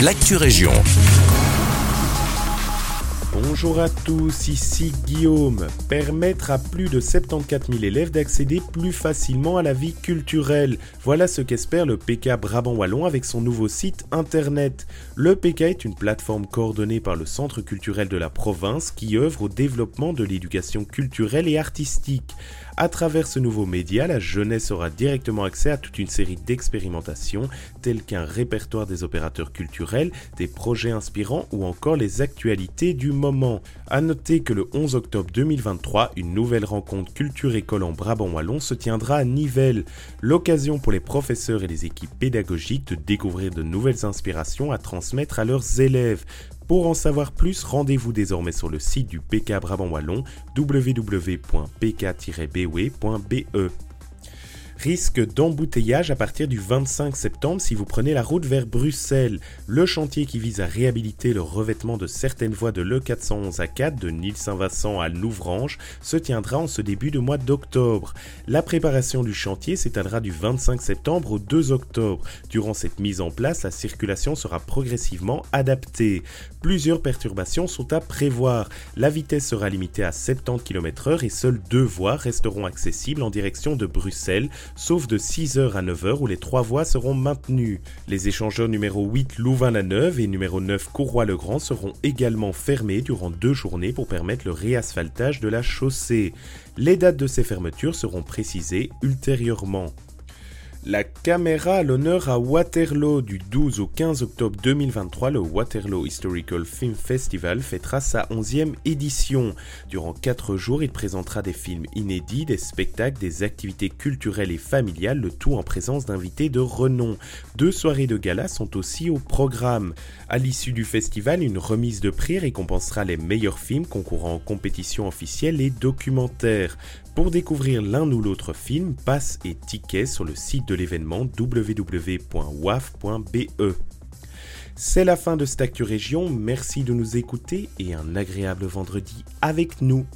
l'actu région. Bonjour à tous, ici Guillaume. Permettre à plus de 74 000 élèves d'accéder plus facilement à la vie culturelle. Voilà ce qu'espère le PK Brabant Wallon avec son nouveau site internet. Le PK est une plateforme coordonnée par le Centre culturel de la province qui œuvre au développement de l'éducation culturelle et artistique. À travers ce nouveau média, la jeunesse aura directement accès à toute une série d'expérimentations telles qu'un répertoire des opérateurs culturels, des projets inspirants ou encore les actualités du moment. À noter que le 11 octobre 2023, une nouvelle rencontre Culture École en Brabant Wallon se tiendra à Nivelles. L'occasion pour les professeurs et les équipes pédagogiques de découvrir de nouvelles inspirations à transmettre à leurs élèves. Pour en savoir plus, rendez-vous désormais sur le site du PK Brabant Wallon www.pk-be.be. Risque d'embouteillage à partir du 25 septembre si vous prenez la route vers Bruxelles. Le chantier qui vise à réhabiliter le revêtement de certaines voies de l'E411 à 4 de Nîmes-Saint-Vincent à Louvrange se tiendra en ce début de mois d'octobre. La préparation du chantier s'étalera du 25 septembre au 2 octobre. Durant cette mise en place, la circulation sera progressivement adaptée. Plusieurs perturbations sont à prévoir. La vitesse sera limitée à 70 km/h et seules deux voies resteront accessibles en direction de Bruxelles sauf de 6h à 9h où les trois voies seront maintenues. Les échangeurs numéro 8 Louvain-la-Neuve et numéro 9 Courroy-le-Grand seront également fermés durant deux journées pour permettre le réasphaltage de la chaussée. Les dates de ces fermetures seront précisées ultérieurement. La caméra à l'honneur à Waterloo du 12 au 15 octobre 2023, le Waterloo Historical Film Festival fêtera sa 11e édition. Durant 4 jours, il présentera des films inédits, des spectacles, des activités culturelles et familiales, le tout en présence d'invités de renom. Deux soirées de gala sont aussi au programme. À l'issue du festival, une remise de prix récompensera les meilleurs films concourant en compétition officielle et documentaire. Pour découvrir l'un ou l'autre film, passe et tickets sur le site de l'événement www.waf.be. C'est la fin de cette Actu merci de nous écouter et un agréable vendredi avec nous.